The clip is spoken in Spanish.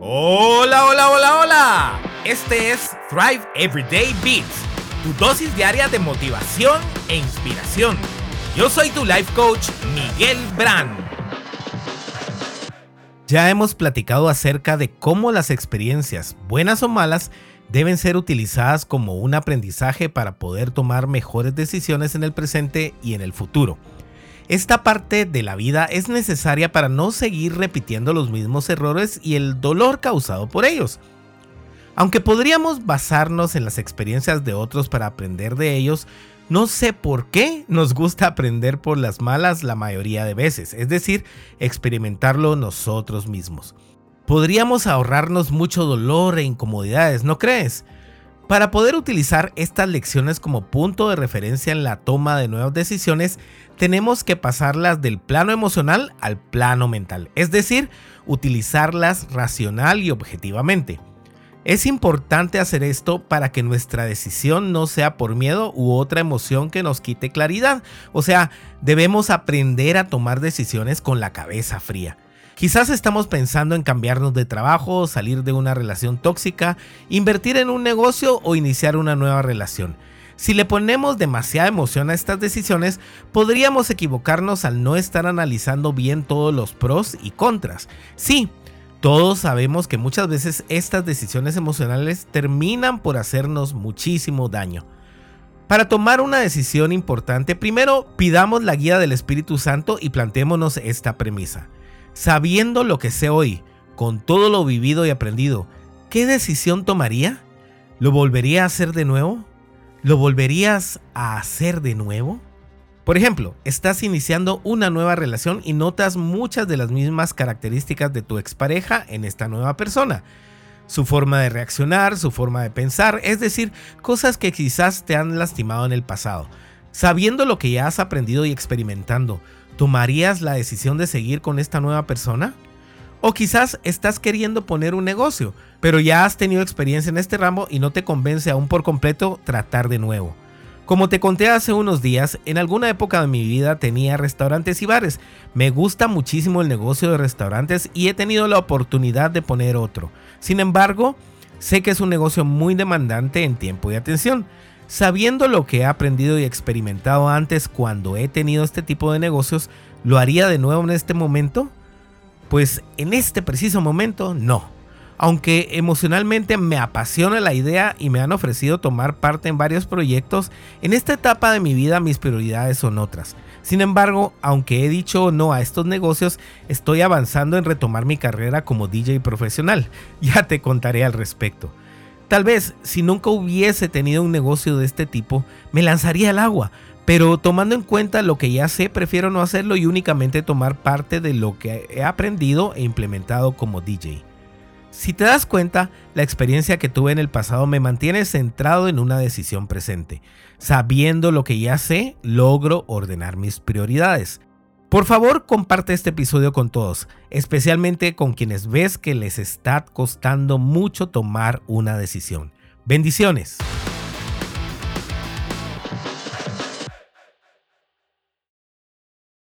Hola, hola, hola, hola. Este es Thrive Everyday Beats, tu dosis diaria de motivación e inspiración. Yo soy tu life coach, Miguel Brand. Ya hemos platicado acerca de cómo las experiencias, buenas o malas, deben ser utilizadas como un aprendizaje para poder tomar mejores decisiones en el presente y en el futuro. Esta parte de la vida es necesaria para no seguir repitiendo los mismos errores y el dolor causado por ellos. Aunque podríamos basarnos en las experiencias de otros para aprender de ellos, no sé por qué nos gusta aprender por las malas la mayoría de veces, es decir, experimentarlo nosotros mismos. Podríamos ahorrarnos mucho dolor e incomodidades, ¿no crees? Para poder utilizar estas lecciones como punto de referencia en la toma de nuevas decisiones, tenemos que pasarlas del plano emocional al plano mental, es decir, utilizarlas racional y objetivamente. Es importante hacer esto para que nuestra decisión no sea por miedo u otra emoción que nos quite claridad, o sea, debemos aprender a tomar decisiones con la cabeza fría. Quizás estamos pensando en cambiarnos de trabajo, salir de una relación tóxica, invertir en un negocio o iniciar una nueva relación. Si le ponemos demasiada emoción a estas decisiones, podríamos equivocarnos al no estar analizando bien todos los pros y contras. Sí, todos sabemos que muchas veces estas decisiones emocionales terminan por hacernos muchísimo daño. Para tomar una decisión importante, primero pidamos la guía del Espíritu Santo y planteémonos esta premisa. Sabiendo lo que sé hoy, con todo lo vivido y aprendido, ¿qué decisión tomaría? ¿Lo volvería a hacer de nuevo? ¿Lo volverías a hacer de nuevo? Por ejemplo, estás iniciando una nueva relación y notas muchas de las mismas características de tu expareja en esta nueva persona. Su forma de reaccionar, su forma de pensar, es decir, cosas que quizás te han lastimado en el pasado. Sabiendo lo que ya has aprendido y experimentando, ¿tomarías la decisión de seguir con esta nueva persona? O quizás estás queriendo poner un negocio, pero ya has tenido experiencia en este ramo y no te convence aún por completo tratar de nuevo. Como te conté hace unos días, en alguna época de mi vida tenía restaurantes y bares. Me gusta muchísimo el negocio de restaurantes y he tenido la oportunidad de poner otro. Sin embargo, sé que es un negocio muy demandante en tiempo y atención. Sabiendo lo que he aprendido y experimentado antes cuando he tenido este tipo de negocios, ¿lo haría de nuevo en este momento? Pues en este preciso momento no. Aunque emocionalmente me apasiona la idea y me han ofrecido tomar parte en varios proyectos, en esta etapa de mi vida mis prioridades son otras. Sin embargo, aunque he dicho no a estos negocios, estoy avanzando en retomar mi carrera como DJ profesional. Ya te contaré al respecto. Tal vez si nunca hubiese tenido un negocio de este tipo, me lanzaría al agua, pero tomando en cuenta lo que ya sé, prefiero no hacerlo y únicamente tomar parte de lo que he aprendido e implementado como DJ. Si te das cuenta, la experiencia que tuve en el pasado me mantiene centrado en una decisión presente. Sabiendo lo que ya sé, logro ordenar mis prioridades. Por favor, comparte este episodio con todos, especialmente con quienes ves que les está costando mucho tomar una decisión. Bendiciones.